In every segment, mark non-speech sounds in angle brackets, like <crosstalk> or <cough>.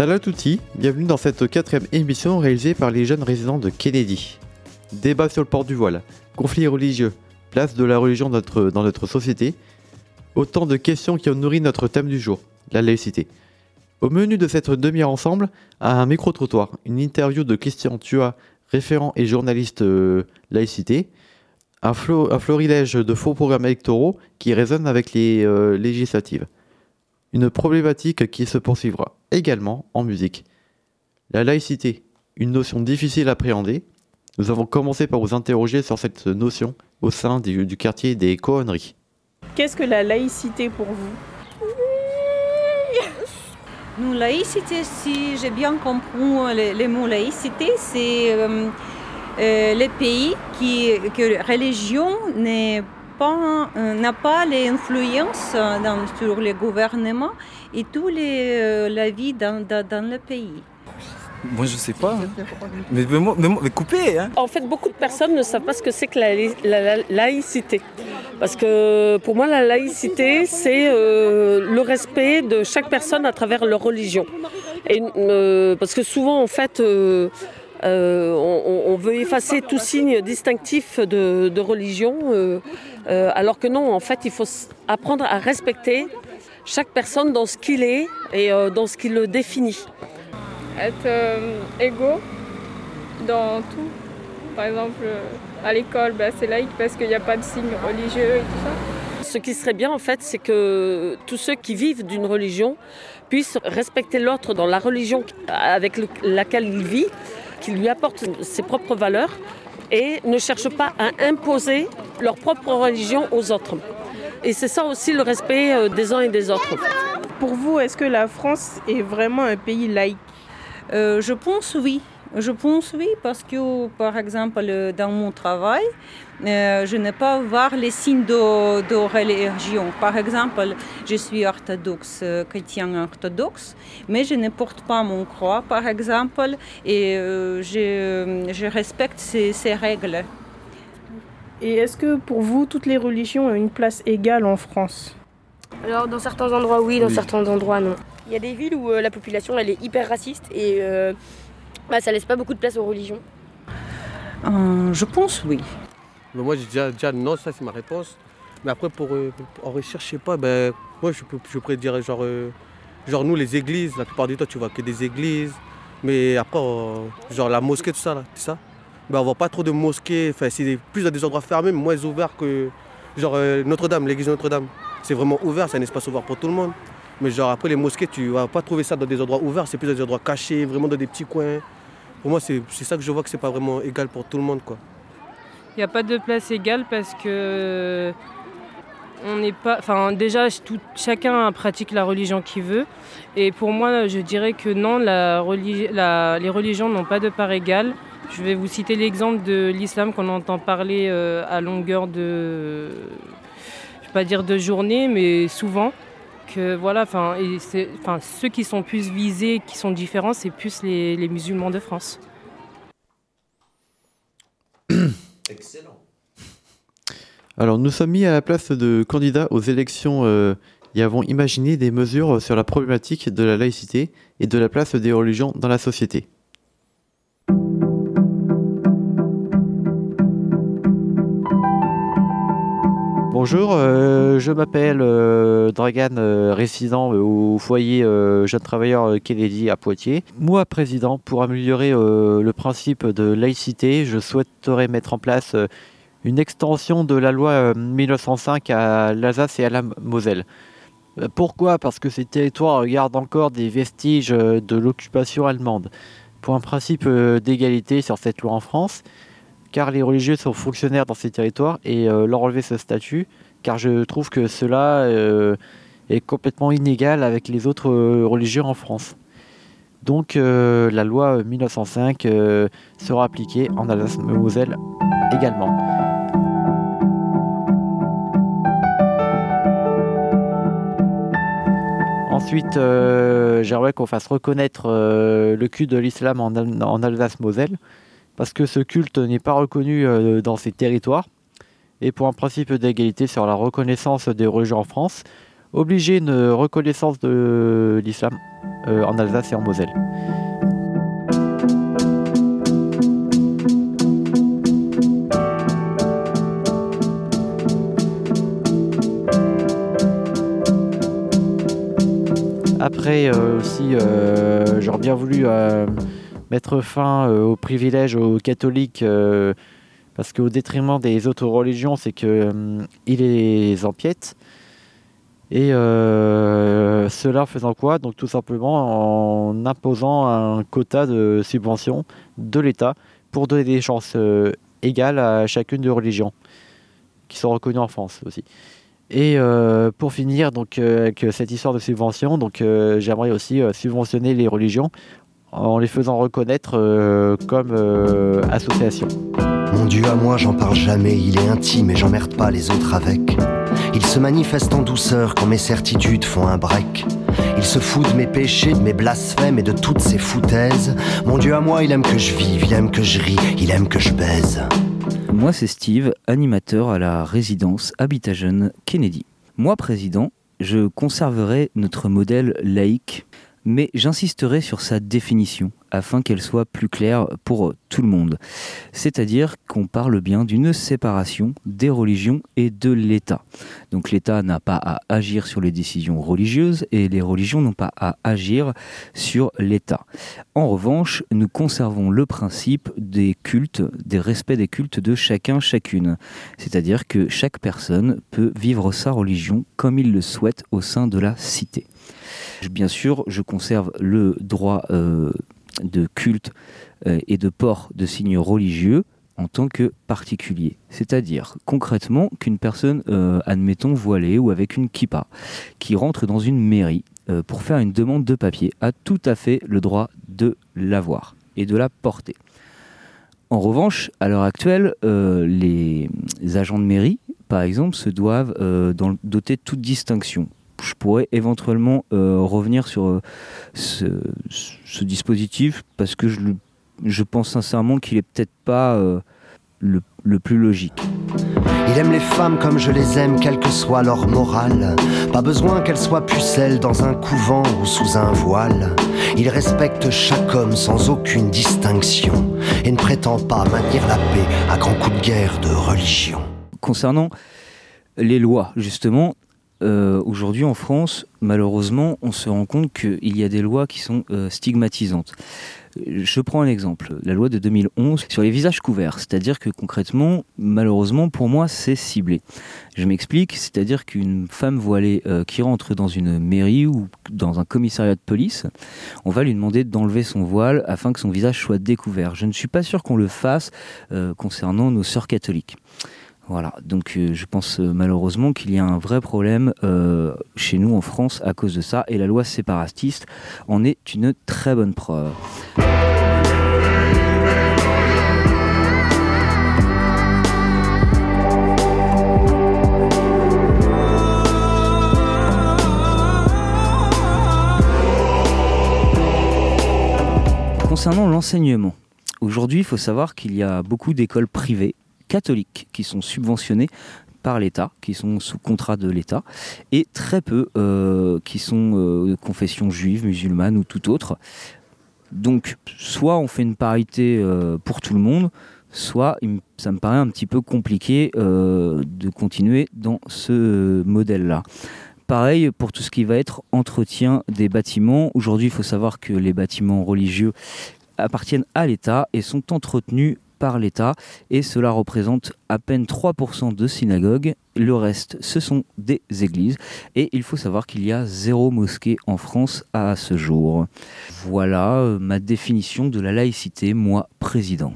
Salut à bienvenue dans cette quatrième émission réalisée par les jeunes résidents de Kennedy. Débat sur le port du voile, conflits religieux, place de la religion dans notre, société, autant de questions qui ont nourri notre thème du jour, la laïcité. Au menu de cette demi-heure ensemble, un micro-trottoir, une interview de Christian Tua, référent et journaliste euh, laïcité, un florilège de faux programmes électoraux qui résonnent avec les euh, législatives. Une problématique qui se poursuivra également en musique. La laïcité, une notion difficile à appréhender. Nous avons commencé par vous interroger sur cette notion au sein du, du quartier des Cohonneries. Qu'est-ce que la laïcité pour vous? Nous, laïcité, si j'ai bien compris le, le mot laïcité, c'est euh, euh, le pays qui, que religion n'est pas, euh, n'a pas l'influence dans- sur le gouvernement et toute la vie dans, dans, dans le pays. Moi je sais pas. Mais, mais, mais mais coupez hein En fait, beaucoup de personnes ne savent pas ce que c'est que la, la- la laïcité. Parce que pour moi, la laïcité, c'est euh, le respect de chaque personne à travers leur religion. Et, euh, parce que souvent, en fait, euh, euh, on, on veut effacer tout signe distinctif de, de religion, euh, euh, alors que non, en fait, il faut apprendre à respecter chaque personne dans ce qu'il est et dans ce qui le définit. être égaux dans tout. Par exemple, à l'école, bah, c'est laïque parce qu'il n'y a pas de signe religieux et tout ça. Ce qui serait bien en fait, c'est que tous ceux qui vivent d'une religion puissent respecter l'autre dans la religion avec le- laquelle il vit, qui lui apporte ses propres valeurs et ne cherchent pas à imposer leur propre religion aux autres. Et c'est ça aussi le respect euh, des uns et des autres. Pour vous, est-ce que la France est vraiment un pays laïque? Euh, je pense oui. Je pense oui parce que, par exemple, dans mon travail, euh, je n'ai pas voir les signes de, de religion. Par exemple, je suis orthodoxe, euh, chrétien orthodoxe, mais je ne porte pas mon croix, par exemple, et euh, je, je respecte ces, ces règles. Et est-ce que pour vous, toutes les religions ont une place égale en France? Alors dans certains endroits oui, dans Oui. certains endroits non. Il y a des villes où euh, la population elle est hyper raciste et euh, bah, ça laisse pas beaucoup de place aux religions. Euh, je pense oui. Mais moi, j'ai déjà, déjà non, ça c'est ma réponse. Mais après, pour, euh, en recherche, je sais pas, ben, moi je, je pourrais dire genre, euh, genre nous, les églises, la plupart du temps, tu vois que des églises. Mais après, euh, genre la mosquée, tout ça, là, tout ça. Ben, on voit pas trop de mosquées, enfin, c'est plus dans des endroits fermés, mais moins ouverts que genre euh, Notre-Dame, l'église Notre-Dame. C'est vraiment ouvert, c'est un espace ouvert pour tout le monde. Mais genre après, les mosquées, tu vas pas trouver ça dans des endroits ouverts, c'est plus dans des endroits cachés, vraiment dans des petits coins. Pour moi, c'est ça que je vois que c'est pas vraiment égal pour tout le monde, quoi. Il n'y a pas de place égale parce que on n'est pas. Enfin, déjà, tout- chacun pratique la religion qu'il veut. Et pour moi, je dirais que non, les religions n'ont pas de part égale. Je vais vous citer l'exemple de l'islam qu'on entend parler euh, à longueur de. Je vais pas dire de journée, mais souvent. Que voilà, ceux qui sont plus visés, qui sont différents, c'est plus les musulmans de France. Alors nous sommes mis à la place de candidats aux élections euh, et avons imaginé des mesures sur la problématique de la laïcité et de la place des religions dans la société. Bonjour, euh, je m'appelle euh, Dragan, euh, résident au foyer Jeunes Travailleurs euh, Kennedy à Poitiers. Moi, président, pour améliorer le principe de laïcité, je souhaiterais mettre en place une extension de la loi euh, 1905 à l'Alsace et à la Moselle. Pourquoi? Parce que ces territoires gardent encore des vestiges de l'occupation allemande. Pour un principe d'égalité sur cette loi en France, car les religieux sont fonctionnaires dans ces territoires et euh, leur enlever ce statut, car je trouve que cela euh, est complètement inégal avec les autres euh, religieux en France. Donc la loi 1905 euh, sera appliquée en Alsace-Moselle également. Ensuite, j'aimerais qu'on fasse reconnaître le culte de l'islam en Alsace-Moselle, parce que ce culte n'est pas reconnu euh, dans ces territoires. Et pour un principe d'égalité sur la reconnaissance des religions en France, obliger une reconnaissance de l'islam en Alsace et en Moselle. Après aussi, j'aurais bien voulu mettre fin aux privilèges aux catholiques parce qu'au détriment des autres religions, c'est qu'il euh, les empiète. Et euh, cela faisant quoi? Donc tout simplement en imposant un quota de subventions de l'État pour donner des chances euh, égales à chacune des religions qui sont reconnues en France aussi. Et pour finir donc avec cette histoire de subvention, donc j'aimerais aussi subventionner les religions en les faisant reconnaître comme associations. Mon Dieu à moi, j'en parle jamais, il est intime et j'emmerde pas les autres avec. Il se manifeste en douceur quand mes certitudes font un break. Il se fout de mes péchés, de mes blasphèmes et de toutes ces foutaises. Mon Dieu à moi, il aime que je vive, il aime que je ris, il aime que je baise. Moi, c'est Steve, animateur à la résidence Habitat Jeune Kennedy. Moi, président, je conserverai notre modèle laïque mais j'insisterai sur sa définition afin qu'elle soit plus claire pour tout le monde. C'est-à-dire qu'on parle bien d'une séparation des religions et de l'État. Donc l'État n'a pas à agir sur les décisions religieuses et les religions n'ont pas à agir sur l'État. En revanche, nous conservons le principe des cultes, des respects des cultes de chacun, chacune. C'est-à-dire que chaque personne peut vivre sa religion comme il le souhaite au sein de la cité. Bien sûr, je conserve le droit euh, de culte euh, et de port de signes religieux en tant que particulier. C'est-à-dire concrètement qu'une personne, euh, admettons voilée ou avec une kippa, qui rentre dans une mairie pour faire une demande de papier, a tout à fait le droit de l'avoir et de la porter. En revanche, à l'heure actuelle, les agents de mairie, par exemple, se doivent doter de toute distinction je pourrais éventuellement euh, revenir sur euh, ce, dispositif parce que je, je pense sincèrement qu'il est peut-être pas euh, le, le, plus logique. Il aime les femmes comme je les aime, quelle que soit leur morale. Pas besoin qu'elles soient pucelles dans un couvent ou sous un voile. Il respecte chaque homme sans aucune distinction et ne prétend pas maintenir la paix à grands coups de guerre de religion. Concernant les lois, justement, euh, aujourd'hui en France, malheureusement, on se rend compte qu'il y a des lois qui sont euh, stigmatisantes. Je prends un exemple, la loi de 2011 sur les visages couverts, c'est-à-dire que concrètement, malheureusement, pour moi, c'est ciblé. Je m'explique, c'est-à-dire qu'une femme voilée euh, qui rentre dans une mairie ou dans un commissariat de police, on va lui demander d'enlever son voile afin que son visage soit découvert. Je ne suis pas sûr qu'on le fasse concernant nos sœurs catholiques. Voilà, donc euh, je pense euh, malheureusement qu'il y a un vrai problème euh, chez nous en France à cause de ça, et la loi séparatiste en est une très bonne preuve. Concernant l'enseignement, aujourd'hui il faut savoir qu'il y a beaucoup d'écoles privées catholiques qui sont subventionnés par l'État, qui sont sous contrat de l'État, et très peu euh, qui sont euh, de confession juive, musulmane ou tout autre. Donc, soit on fait une parité euh, pour tout le monde, soit ça me paraît un petit peu compliqué de continuer dans ce modèle-là. Pareil pour tout ce qui va être entretien des bâtiments. Aujourd'hui, il faut savoir que les bâtiments religieux appartiennent à l'État et sont entretenus par l'État et cela représente à peine 3% de synagogues. Le reste, ce sont des églises et il faut savoir qu'il y a zéro mosquée en France à ce jour. Voilà euh, ma définition de la laïcité, moi président.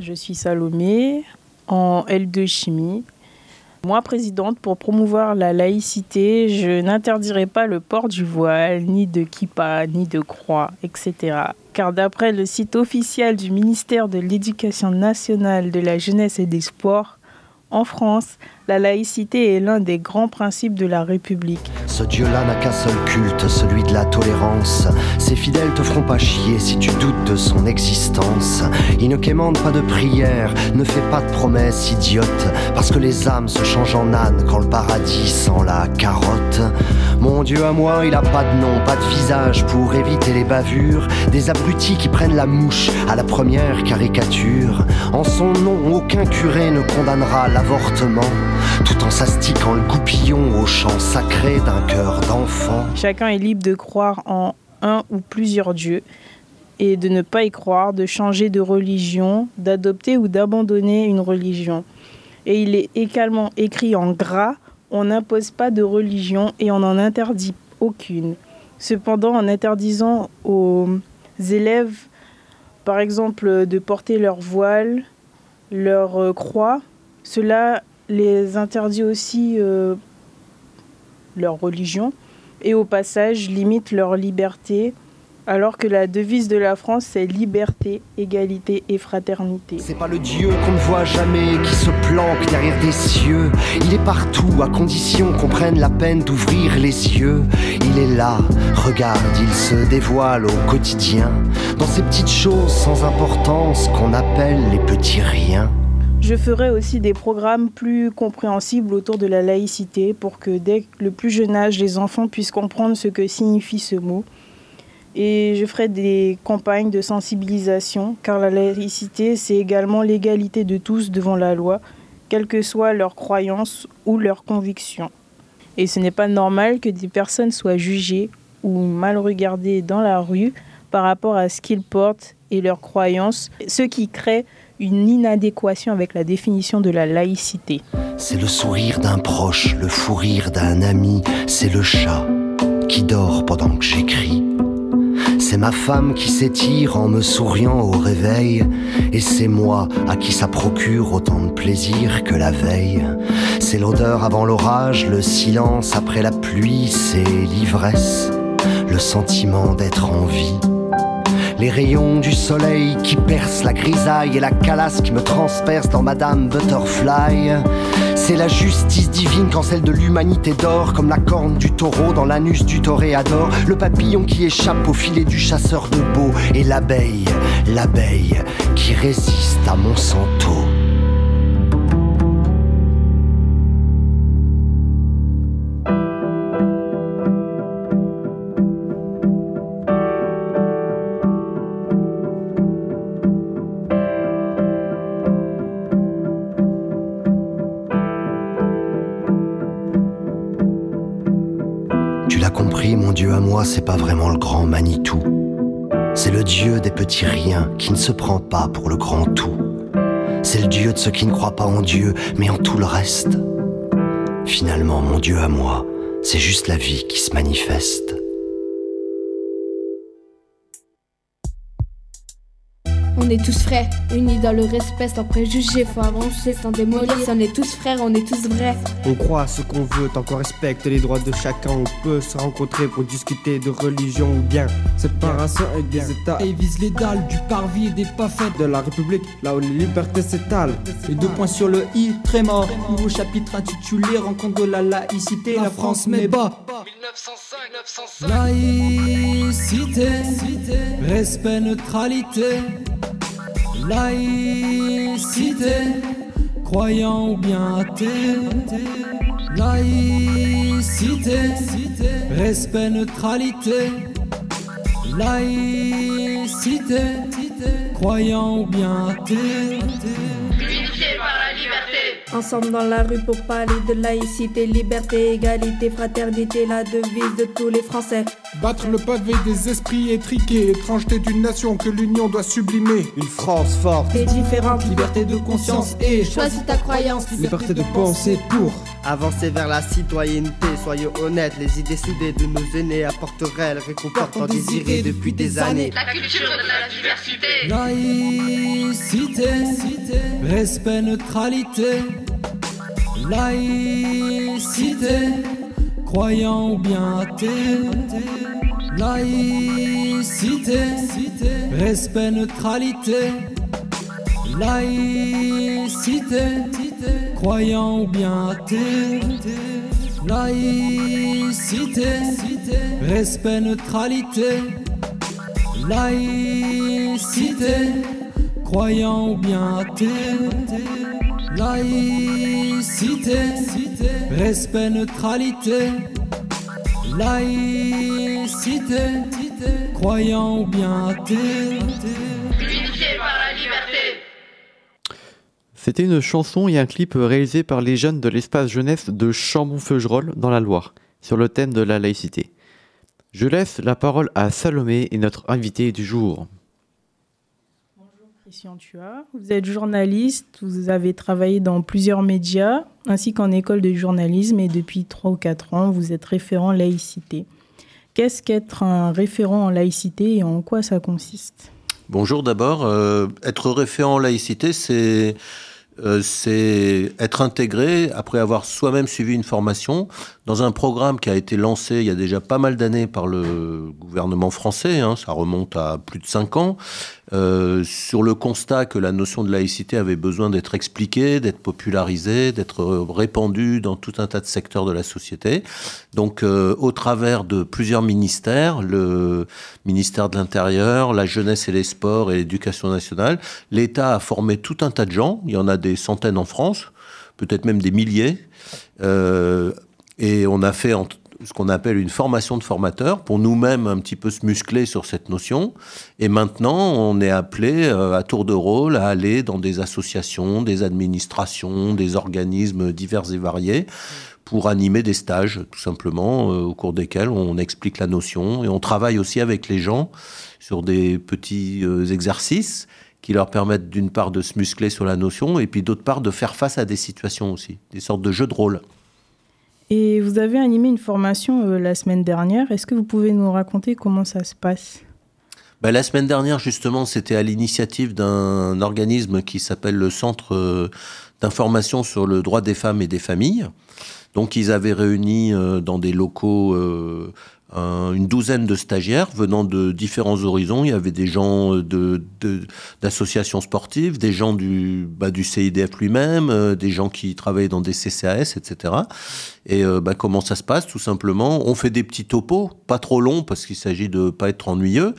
Je suis Salomé en L2 chimie. Moi, présidente, pour promouvoir la laïcité, je n'interdirai pas le port du voile, ni de kippa, ni de croix, etc. Car d'après le site officiel du ministère de l'Éducation nationale, de la jeunesse et des sports, en France, La laïcité est l'un des grands principes de la République. Ce Dieu-là n'a qu'un seul culte, celui de la tolérance. Ses fidèles te feront pas chier si tu doutes de son existence. Il ne quémande pas de prière, ne fait pas de promesses idiotes, parce que les âmes se changent en âne quand le paradis sent la carotte. Mon Dieu à moi, il a pas de nom, pas de visage pour éviter les bavures. Des abrutis qui prennent la mouche à la première caricature. En son nom, aucun curé ne condamnera l'avortement tout en s'astiquant le goupillon au chant sacré d'un cœur d'enfant. Chacun est libre de croire en un ou plusieurs dieux et de ne pas y croire, de changer de religion, d'adopter ou d'abandonner une religion. Et il est également écrit en gras, on n'impose pas de religion et on n'en interdit aucune. Cependant, en interdisant aux élèves, par exemple, de porter leur voile, leur croix, cela les interdit aussi euh, leur religion et au passage limite leur liberté alors que la devise de la France c'est liberté, égalité et fraternité. C'est pas le Dieu qu'on ne voit jamais qui se planque derrière des cieux. Il est partout à condition qu'on prenne la peine d'ouvrir les yeux. Il est là, regarde, il se dévoile au quotidien dans ces petites choses sans importance qu'on appelle les petits riens. Je ferai aussi des programmes plus compréhensibles autour de la laïcité pour que dès le plus jeune âge, les enfants puissent comprendre ce que signifie ce mot. Et je ferai des campagnes de sensibilisation car la laïcité, c'est également l'égalité de tous devant la loi, quelle que soit leur croyance ou leur conviction. Et ce n'est pas normal que des personnes soient jugées ou mal regardées dans la rue par rapport à ce qu'ils portent et leurs croyances, ce qui crée une inadéquation avec la définition de la laïcité. C'est le sourire d'un proche, le fou rire d'un ami, c'est le chat qui dort pendant que j'écris. C'est ma femme qui s'étire en me souriant au réveil, et c'est moi à qui ça procure autant de plaisir que la veille. C'est l'odeur avant l'orage, le silence après la pluie, c'est l'ivresse, le sentiment d'être en vie les rayons du soleil qui percent la grisaille et la calasse qui me transperce dans Madame Butterfly. C'est la justice divine quand celle de l'humanité dort, comme la corne du taureau dans l'anus du toréador, le papillon qui échappe au filet du chasseur de beaux, et l'abeille, l'abeille qui résiste à Monsanto. C'est pas vraiment le grand Manitou. C'est le Dieu des petits riens qui ne se prend pas pour le grand tout. C'est le Dieu de ceux qui ne croient pas en Dieu, mais en tout le reste. Finalement, mon Dieu à moi, c'est juste la vie qui se manifeste. On est tous frères, unis dans le respect, sans préjugés, faut avancer sans démolir. on est tous frères, on est tous vrais. On croit à ce qu'on veut, tant qu'on respecte les droits de chacun. On peut se rencontrer pour discuter de religion ou bien séparation avec des États. Et vise les dalles du parvis et des pas faits de la République, là où les libertés s'étalent. Et deux points sur le i, très mort. Nouveau chapitre intitulé Rencontre de la laïcité, la, France met bas. 1905, 905. Laïcité, respect, neutralité. Laïcité, croyant ou bien athée. Laïcité, respect, neutralité. Laïcité, croyant ou bien athée. Ensemble dans la rue pour parler de laïcité, liberté, égalité, fraternité, la devise de tous les Français. Battre le pavé des esprits étriqués, étrangeté d'une nation que l'union doit sublimer. Une France forte et différente, liberté de conscience et choisis ta croyance, liberté de penser pour avancer vers la citoyenneté. Soyez honnêtes, les idées soudées de nos aînés apporteraient le réconfort désiré depuis des années. La culture de la diversité, laïcité, respect, neutralité. Laïcité, croyant ou bien athée. Laïcité, respect, neutralité. Laïcité, croyant ou bien athée. Laïcité, respect, neutralité. Laïcité, croyant ou bien athée. Laïcité, respect, neutralité. Laïcité, croyant ou bien athée. C'était une chanson et un clip réalisé par les jeunes de l'espace jeunesse de Chambon-Feugerolles dans la Loire, sur le thème de la laïcité. Je laisse la parole à Salomé et notre invité du jour. Christian Tua, vous êtes journaliste, vous avez travaillé dans plusieurs médias ainsi qu'en école de journalisme et depuis 3 ou 4 ans, vous êtes référent laïcité. Qu'est-ce qu'être un référent en laïcité et en quoi ça consiste? Bonjour d'abord. Euh, être référent en laïcité, euh, c'est être intégré après avoir soi-même suivi une formation dans un programme qui a été lancé il y a déjà pas mal d'années par le gouvernement français, hein, ça remonte à plus de cinq ans, euh, sur le constat que la notion de laïcité avait besoin d'être expliquée, d'être popularisée, d'être répandue dans tout un tas de secteurs de la société. Donc, euh, au travers de plusieurs ministères, le ministère de l'Intérieur, la jeunesse et les sports et l'éducation nationale, l'État a formé tout un tas de gens. Il y en a des centaines en France, peut-être même des milliers. Euh, et on a fait ce qu'on appelle une formation de formateurs pour nous-mêmes un petit peu se muscler sur cette notion. Et maintenant, on est appelé euh, à tour de rôle à aller dans des associations, des administrations, des organismes divers et variés pour animer des stages, tout simplement, euh, au cours desquels on explique la notion et on travaille aussi avec les gens sur des petits euh, exercices qui leur permettent d'une part de se muscler sur la notion et puis d'autre part de faire face à des situations aussi, des sortes de jeux de rôle. Et vous avez animé une formation euh, la semaine dernière. Est-ce que vous pouvez nous raconter comment ça se passe? Ben, La semaine dernière, justement, c'était à l'initiative d'un organisme qui s'appelle le Centre euh, d'information sur le droit des femmes et des familles. Donc, ils avaient réuni euh, dans des locaux une douzaine de stagiaires venant de différents horizons. Il y avait des gens de, d'associations sportives, des gens du, bah, du CIDF lui-même, euh, des gens qui travaillaient dans des CCAS, etc. Et euh, bah, comment ça se passe? Tout simplement, on fait des petits topos, pas trop longs parce qu'il s'agit de pas être ennuyeux.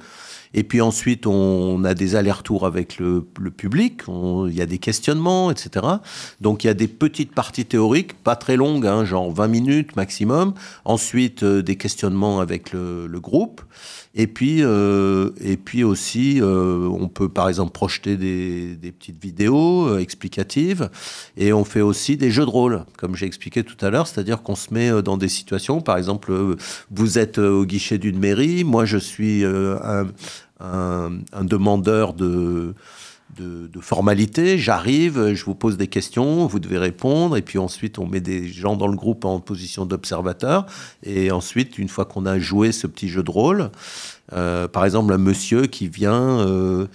Et puis ensuite, on a des allers-retours avec le, public, il y a des questionnements, etc. Donc il y a des petites parties théoriques, pas très longues, hein, genre 20 minutes maximum. Ensuite, euh, des questionnements avec le, groupe. Et puis, euh, et puis aussi, euh, on peut par exemple projeter des, petites vidéos explicatives. Et on fait aussi des jeux de rôle, comme j'ai expliqué tout à l'heure, c'est-à-dire qu'on se met dans des situations, par exemple, vous êtes au guichet d'une mairie, moi je suis un, demandeur de, de, formalité. J'arrive, je vous pose des questions, vous devez répondre, et puis ensuite on met des gens dans le groupe en position d'observateur. Et ensuite, une fois qu'on a joué ce petit jeu de rôle, euh, par exemple, un monsieur qui vient, euh,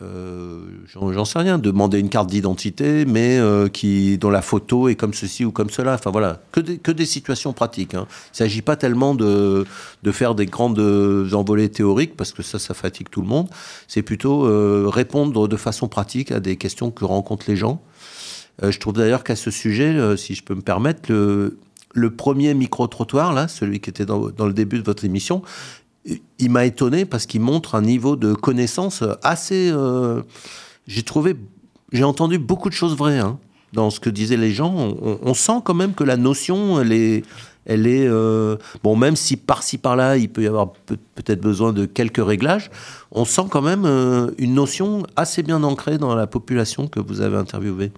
j'en sais rien, demander une carte d'identité, mais qui dont la photo est comme ceci ou comme cela. Enfin voilà, que des, situations pratiques. Hein. Il ne s'agit pas tellement de, de, faire des grandes envolées théoriques, parce que ça, ça fatigue tout le monde. C'est plutôt répondre de façon pratique à des questions que rencontrent les gens. je trouve d'ailleurs qu'à ce sujet, si je peux me permettre, le, premier micro-trottoir, là, celui qui était dans, le début de votre émission, il m'a étonné parce qu'il montre un niveau de connaissance assez. Euh, j'ai trouvé, j'ai entendu beaucoup de choses vraies hein, dans ce que disaient les gens. On, sent quand même que la notion, elle est, elle est euh, bon, même si par-ci par-là, il peut y avoir peut-être besoin de quelques réglages. On sent quand même euh, une notion assez bien ancrée dans la population que vous avez interviewée.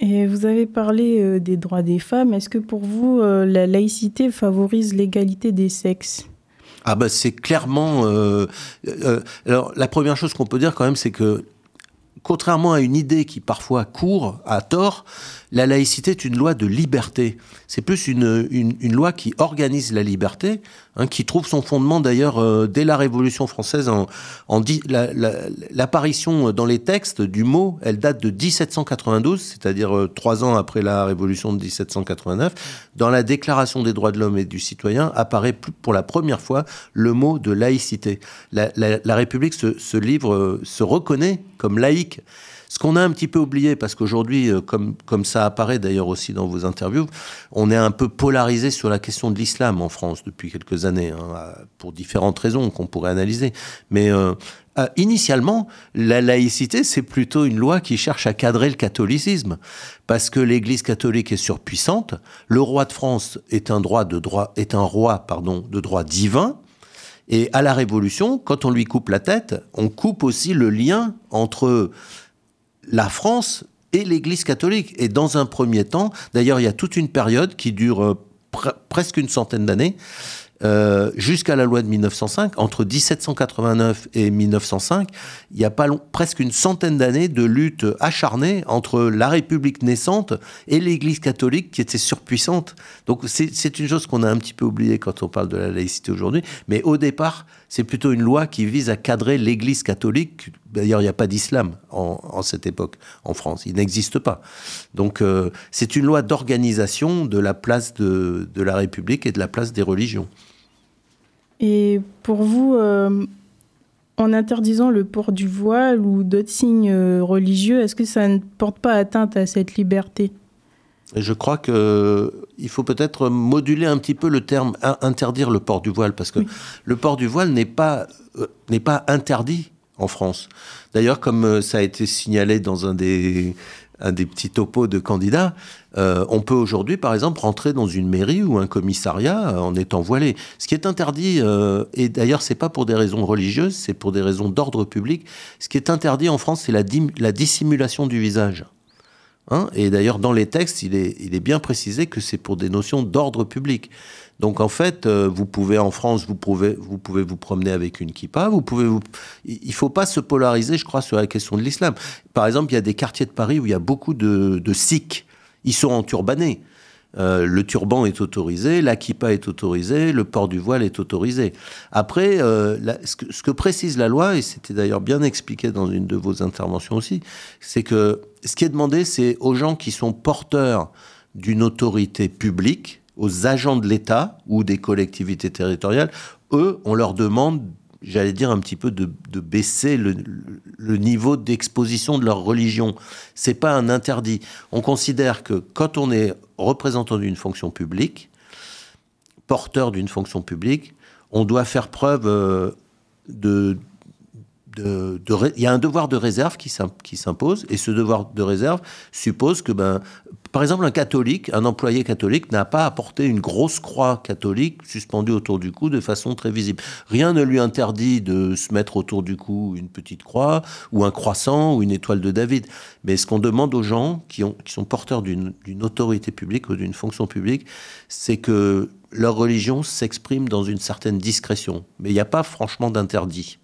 Et vous avez parlé des droits des femmes. Est-ce que pour vous, la laïcité favorise l'égalité des sexes? Ah bah c'est clairement. Euh, euh, alors la première chose qu'on peut dire quand même, c'est que contrairement à une idée qui parfois court à tort, la laïcité est une loi de liberté. C'est plus une, une, loi qui organise la liberté, hein, qui trouve son fondement d'ailleurs euh, dès la Révolution française. En, l'apparition dans les textes du mot, elle date de 1792, c'est-à-dire euh, trois ans après la Révolution de 1789. Dans la Déclaration des droits de l'homme et du citoyen apparaît pour la première fois le mot de laïcité. La, République se, livre, se reconnaît comme laïque. Ce qu'on a un petit peu oublié, parce qu'aujourd'hui, euh, comme, ça apparaît d'ailleurs aussi dans vos interviews, on est un peu polarisé sur la question de l'islam en France depuis quelques années, hein, pour différentes raisons qu'on pourrait analyser. Mais euh, euh, initialement, la laïcité, c'est plutôt une loi qui cherche à cadrer le catholicisme, parce que l'Église catholique est surpuissante. Le roi de France est un droit de droit, est un roi, pardon, de droit divin. Et à la Révolution, quand on lui coupe la tête, on coupe aussi le lien entre la France et l'Église catholique. Et dans un premier temps, d'ailleurs, il y a toute une période qui dure euh, presque une centaine d'années, euh, jusqu'à la loi de 1905, entre 1789 et 1905, il y a pas presque une centaine d'années de lutte acharnée entre la République naissante et l'Église catholique qui était surpuissante. Donc c'est une chose qu'on a un petit peu oubliée quand on parle de la laïcité aujourd'hui. Mais au départ, c'est plutôt une loi qui vise à cadrer l'Église catholique. D'ailleurs, il n'y a pas d'islam en, cette époque en France. Il n'existe pas. Donc euh, c'est une loi d'organisation de la place de, la République et de la place des religions. Et pour vous, euh, en interdisant le port du voile ou d'autres signes euh, religieux, est-ce que ça ne porte pas atteinte à cette liberté? Je crois qu'il euh, faut peut-être moduler un petit peu le terme interdire le port du voile, parce que le port du voile n'est pas, n'est pas interdit en France. D'ailleurs, comme ça a été signalé dans un des, un des petits topos de candidats, euh, on peut aujourd'hui, par exemple, rentrer dans une mairie ou un commissariat euh, en étant voilé. Ce qui est interdit, euh, et d'ailleurs, c'est pas pour des raisons religieuses, c'est pour des raisons d'ordre public. Ce qui est interdit en France, c'est la, la, dissimulation du visage. Hein et d'ailleurs, dans les textes, il est, bien précisé que c'est pour des notions d'ordre public. Donc en fait, euh, vous pouvez en France, vous pouvez, vous promener avec une kippa, vous pouvez vous... Faut pas se polariser, je crois, sur la question de l'islam. Par exemple, il y a des quartiers de Paris où il y a beaucoup de, de sikhs. Ils sont enturbanés. Euh, le turban est autorisé, la kippa est autorisée, le port du voile est autorisé. Après, euh, ce, que, ce, que, précise la loi, et c'était d'ailleurs bien expliqué dans une de vos interventions aussi, c'est que ce qui est demandé, c'est aux gens qui sont porteurs d'une autorité publique, aux agents de l'État ou des collectivités territoriales, eux, on leur demande, j'allais dire un petit peu de, baisser le, niveau d'exposition de leur religion. C'est pas un interdit. On considère que quand on est représentant d'une fonction publique, porteur d'une fonction publique, on doit faire preuve euh, il y a un devoir de réserve qui s'impose, et ce devoir de réserve suppose que, ben, par exemple, un catholique, un employé catholique n'a pas à porter une grosse croix catholique suspendue autour du cou de façon très visible. Rien ne lui interdit de se mettre autour du cou une petite croix, ou un croissant, ou une étoile de David. Mais ce qu'on demande aux gens qui, qui sont porteurs d'une autorité publique ou d'une fonction publique, c'est que leur religion s'exprime dans une certaine discrétion. Mais il n'y a pas franchement d'interdit.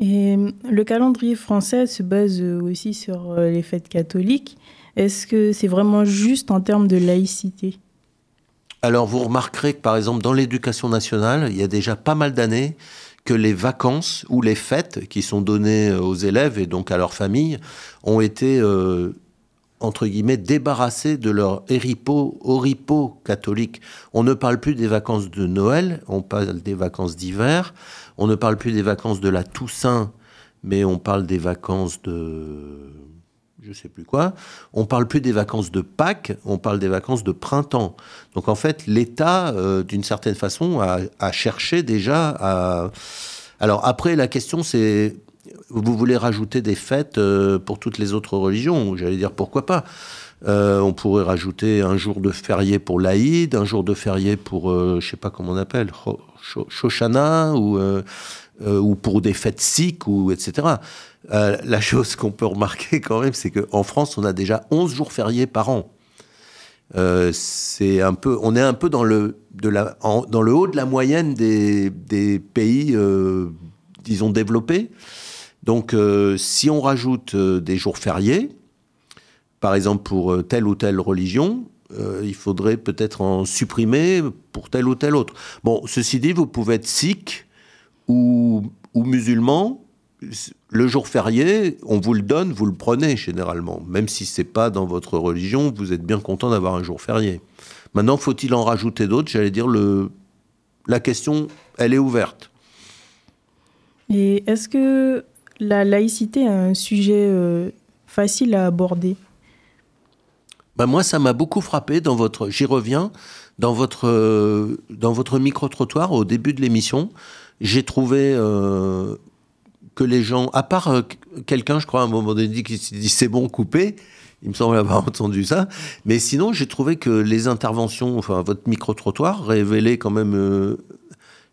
Et euh, le calendrier français se base euh, aussi sur euh, les fêtes catholiques. Est-ce que c'est vraiment juste en termes de laïcité? Alors vous remarquerez que par exemple dans l'éducation nationale, il y a déjà pas mal d'années que les vacances ou les fêtes qui sont données aux élèves et donc à leurs familles ont été entre guillemets débarrassées de leur éripo, oripo catholique. On ne parle plus des vacances de Noël, on parle des vacances d'hiver. On ne parle plus des vacances de la Toussaint, mais on parle des vacances de je sais plus quoi. On parle plus des vacances de Pâques, on parle des vacances de printemps. Donc en fait, l'État, euh, d'une certaine façon, a, cherché déjà à. Alors après, la question c'est, vous voulez rajouter des fêtes euh, pour toutes les autres religions J'allais dire pourquoi pas. Euh, on pourrait rajouter un jour de férié pour l'Aïd, un jour de férié pour, je sais pas comment on appelle, Shoshana ou, euh, euh, ou pour des fêtes sikhs, ou, etc. Euh, la chose qu'on peut remarquer quand même, c'est qu'en France, on a déjà 11 jours fériés par an. un peu, on est un peu dans le, dans le haut de la moyenne des, des pays, disons, développés. Donc, si on rajoute des jours fériés, par exemple pour telle ou telle religion, euh, il faudrait peut-être en supprimer pour tel ou tel autre. Bon, ceci dit, vous pouvez être sikh ou, ou musulman. Le jour férié, on vous le donne, vous le prenez généralement. Même si c'est pas dans votre religion, vous êtes bien content d'avoir un jour férié. Maintenant, faut-il en rajouter d'autres? J'allais dire, le, la question, elle est ouverte. Et est-ce que la laïcité est un sujet euh, facile à aborder bah moi, ça m'a beaucoup frappé dans votre. J'y reviens dans votre euh, dans votre micro trottoir au début de l'émission. J'ai trouvé euh, que les gens, à part quelqu'un, je crois, à un moment donné, qui s'est dit c'est bon, coupé. Il me semble avoir <laughs> entendu ça. Mais sinon, j'ai trouvé que les interventions, enfin, votre micro trottoir révélait quand même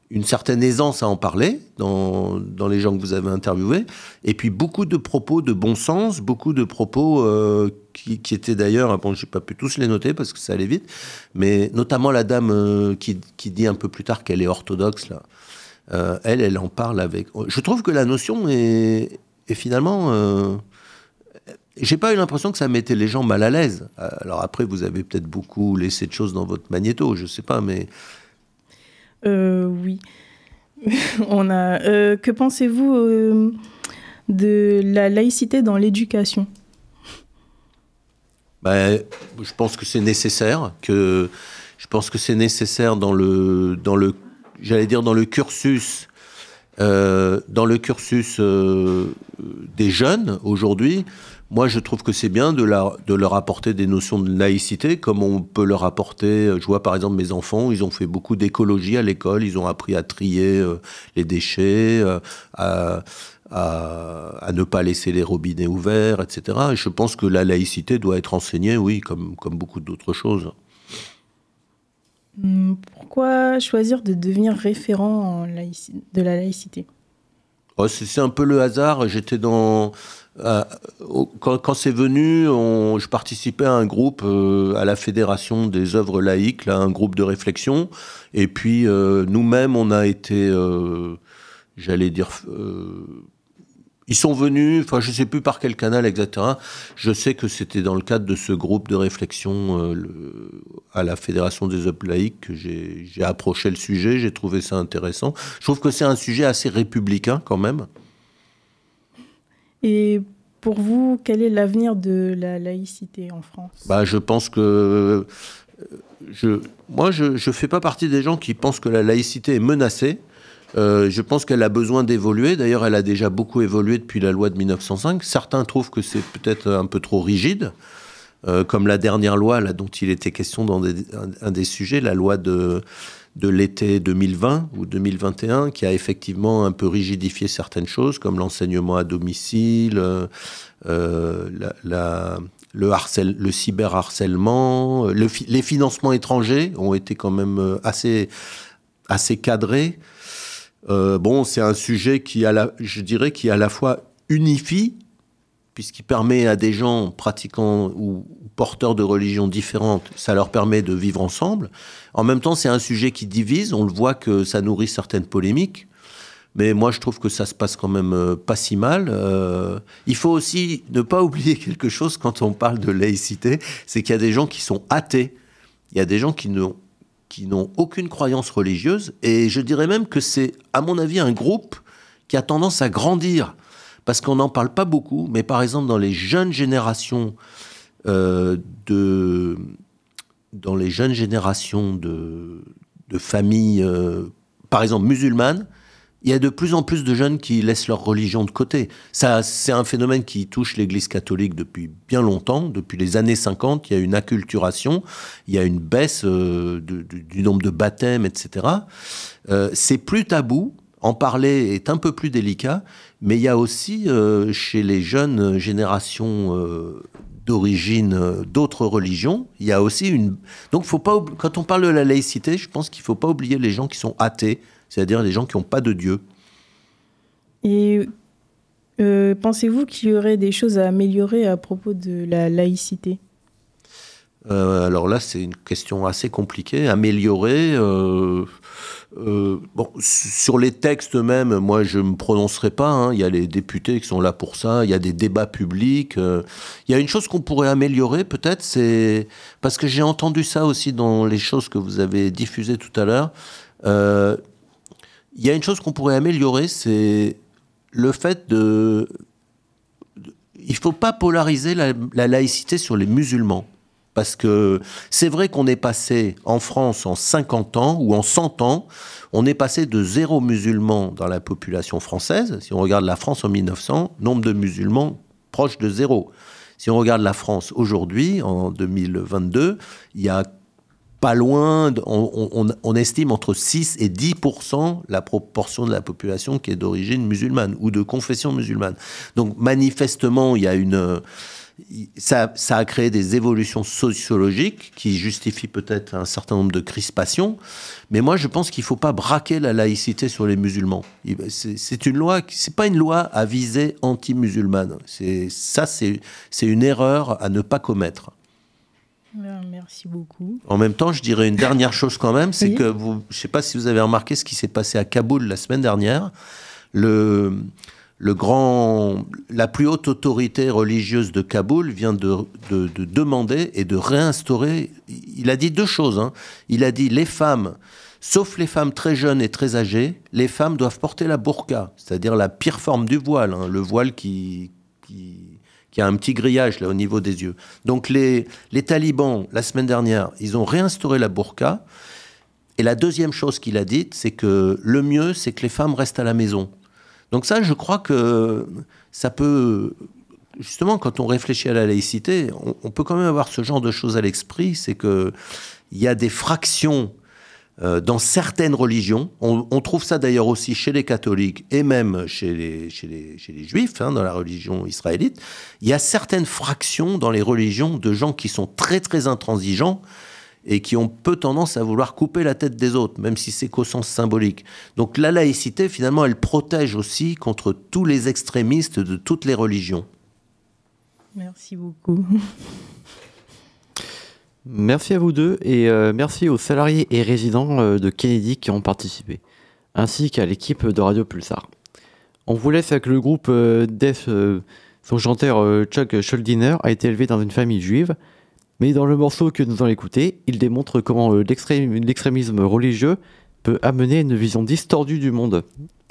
une certaine aisance à en parler dans, dans, les gens que vous avez interviewés, et puis beaucoup de propos de bon sens, beaucoup de propos euh, qui, étaient d'ailleurs, bon, j'ai pas pu tous les noter parce que ça allait vite, mais notamment la dame euh, qui, qui, dit un peu plus tard qu'elle est orthodoxe, là, euh, elle, elle en parle avec. Je trouve que la notion est, est finalement. J'ai pas eu l'impression que ça mettait les gens mal à l'aise. Alors après, vous avez peut-être beaucoup laissé de choses dans votre magnéto, je sais pas, mais oui. <laughs> On a. Euh, que pensez-vous euh, de la laïcité dans l'éducation? Ben, je pense que c'est nécessaire. Que je pense que c'est nécessaire dans le dans le j'allais dire dans le cursus dans le cursus des jeunes aujourd'hui. Moi, je trouve que c'est bien de, de, leur apporter des notions de laïcité, comme on peut leur apporter. Je vois par exemple mes enfants, ils ont fait beaucoup d'écologie à l'école, ils ont appris à trier euh, les déchets, euh, à, à, ne pas laisser les robinets ouverts, etc. Et je pense que la laïcité doit être enseignée, oui, comme, comme beaucoup d'autres choses. Hum, pourquoi choisir de devenir référent en de la laïcité? Oh, C'est un peu le hasard. J'étais dans euh, quand, c'est venu, je participais à un groupe euh, à la Fédération des œuvres laïques, là, un groupe de réflexion. Et puis euh, nous-mêmes, on a été, j'allais dire, ils sont venus, enfin je ne sais plus par quel canal etc. Je sais que c'était dans le cadre de ce groupe de réflexion à la Fédération des œuvres laïques que j'ai approché le sujet, j'ai trouvé ça intéressant. Je trouve que c'est un sujet assez républicain quand même. Et pour vous, quel est l'avenir de la laïcité en France? Bah, Je pense que... Euh, je, moi, je ne fais pas partie des gens qui pensent que la laïcité est menacée. Euh, je pense qu'elle a besoin d'évoluer. D'ailleurs, elle a déjà beaucoup évolué depuis la loi de 1905. Certains trouvent que c'est peut-être un peu trop rigide, euh, comme la dernière loi dont il était question dans un, des sujets, la loi de, de l'été 2020 ou 2021 qui a effectivement un peu rigidifié certaines choses comme l'enseignement à domicile, euh, euh, le, harcèle, le cyberharcèlement, le, les financements étrangers ont été quand même euh, assez, assez cadrés. bon, c'est un sujet qui, la, je dirais, qui à la fois unifie puisqu'il permet à des gens pratiquant ou porteurs de religions différentes, ça leur permet de vivre ensemble. En même temps, c'est un sujet qui divise, on le voit que ça nourrit certaines polémiques, mais moi je trouve que ça se passe quand même euh, pas si mal. Euh, il faut aussi ne pas <laughs> oublier quelque chose quand on parle de laïcité, c'est qu'il y a des gens qui sont athées, il y a des gens qui n'ont qui n'ont aucune croyance religieuse, et je dirais même que c'est, à mon avis, un groupe qui a tendance à grandir parce qu'on n'en parle pas beaucoup, mais par exemple dans les jeunes générations euh, de dans les jeunes générations de, de familles, euh, par exemple musulmanes, il y a de plus en plus de jeunes qui laissent leur religion de côté. Ça, c'est un phénomène qui touche l'Église catholique depuis bien longtemps. Depuis les années 50, il y a une acculturation, il y a une baisse euh, du nombre de baptêmes, etc. c'est plus tabou. En parler est un peu plus délicat, mais il y a aussi euh, chez les jeunes générations euh, d'origine euh, d'autres religions, il y a aussi une. Donc, faut pas quand on parle de la laïcité, je pense qu'il ne faut pas oublier les gens qui sont athées, c'est-à-dire les gens qui n'ont pas de Dieu. Et pensez-vous qu'il y aurait des choses à améliorer à propos de la laïcité? Alors là, c'est une question assez compliquée. Améliorer. Euh, bon, sur les textes même, moi je ne me prononcerai pas. Hein. Il y a les députés qui sont là pour ça. Il y a des débats publics. Euh. Il y a une chose qu'on pourrait améliorer peut-être, c'est parce que j'ai entendu ça aussi dans les choses que vous avez diffusées tout à l'heure. Euh, il y a une chose qu'on pourrait améliorer, c'est le fait de. Il ne faut pas polariser la laïcité sur les musulmans. Parce que c'est vrai qu'on est passé en France en 50 ans ou en 100 ans, on est passé de zéro musulman dans la population française. Si on regarde la France en 1900, nombre de musulmans proche de zéro. Si on regarde la France aujourd'hui, en 2022, il y a pas loin, on, estime entre 6 et 10% la proportion de la population qui est d'origine musulmane ou de confession musulmane. Donc manifestement, il y a une ça, a créé des évolutions sociologiques qui justifient peut-être un certain nombre de crispations. Mais moi, je pense qu'il ne faut pas braquer la laïcité sur les musulmans. C'est une loi, c'est pas une loi à visée anti-musulmane. Ça, c'est une erreur à ne pas commettre. Merci beaucoup. En même temps, je dirais une dernière chose quand même, c'est que vous, je ne sais pas si vous avez remarqué ce qui s'est passé à Kaboul la semaine dernière. Le, le grand, la plus haute autorité religieuse de Kaboul vient de, demander et de réinstaurer. Il a dit deux choses. Hein. Il a dit les femmes, sauf les femmes très jeunes et très âgées, les femmes doivent porter la burqa, c'est-à-dire la pire forme du voile, hein, le voile qui, a un petit grillage au niveau des yeux. Donc les, les talibans, la semaine dernière, ils ont réinstauré la burqa. Et la deuxième chose qu'il a dite, c'est que le mieux, c'est que les femmes restent à la maison. Donc ça, je crois que ça peut... Justement, quand on réfléchit à la laïcité, on, peut quand même avoir ce genre de choses à l'esprit, c'est qu'il y a des fractions euh, dans certaines religions. On, trouve ça d'ailleurs aussi chez les catholiques et même chez les, juifs, hein, dans la religion israélite. Il y a certaines fractions dans les religions de gens qui sont très très intransigeants et qui ont peu tendance à vouloir couper la tête des autres, même si c'est qu'au sens symbolique. Donc la laïcité, finalement, elle protège aussi contre tous les extrémistes de toutes les religions. Merci beaucoup. <laughs> Merci à vous deux et euh, merci aux salariés et résidents euh, de Kennedy qui ont participé, ainsi qu'à l'équipe de Radio Pulsar. On vous laisse avec le groupe euh, Death. son chanteur Chuck Schuldiner a été élevé dans une famille juive. Mais dans le morceau que nous allons écouter, il démontre comment euh, l'extrémisme religieux peut amener une vision distordue du monde.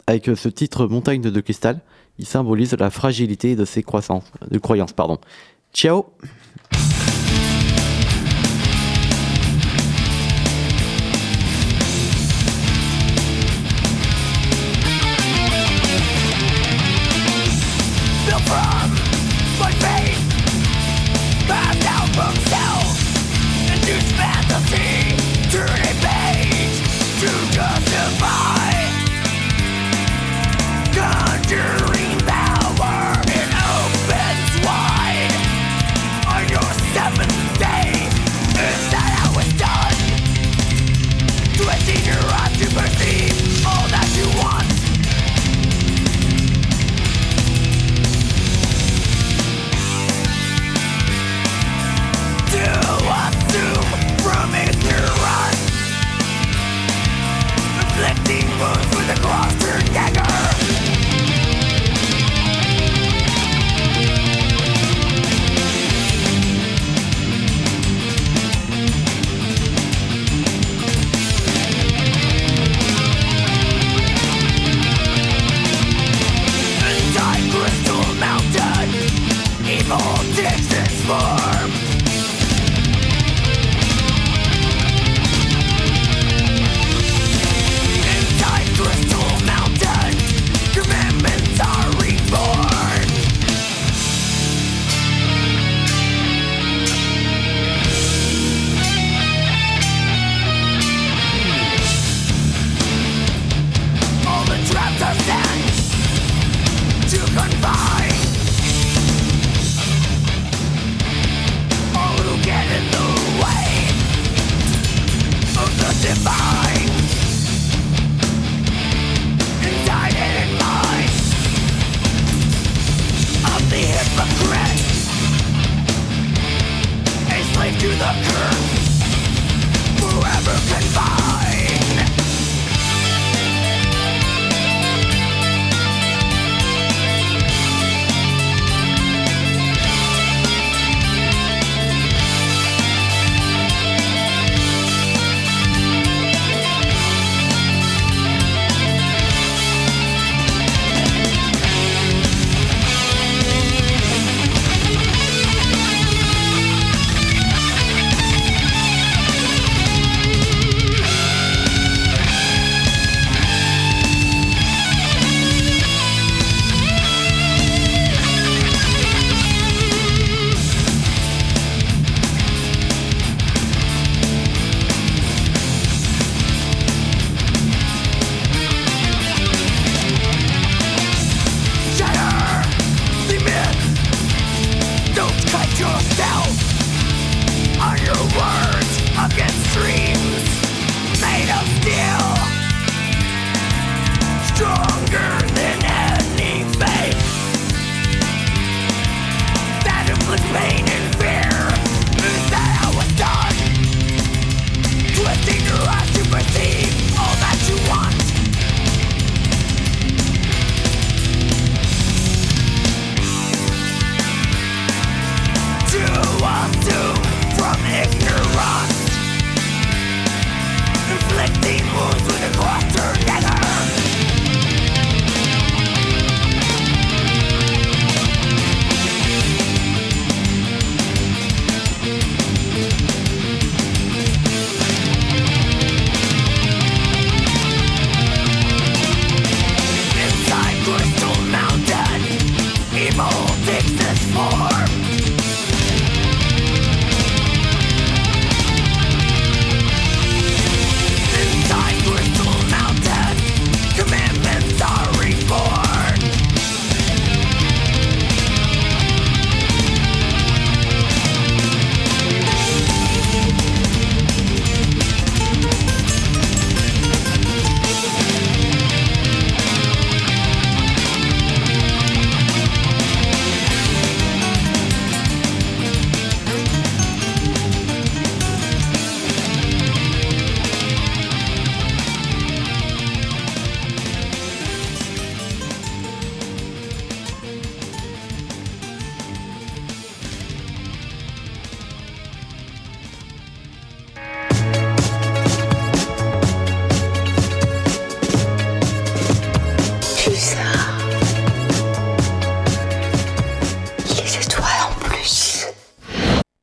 Avec ce titre Montagne de cristal, il symbolise la fragilité de ses croyances pardon. Ciao survive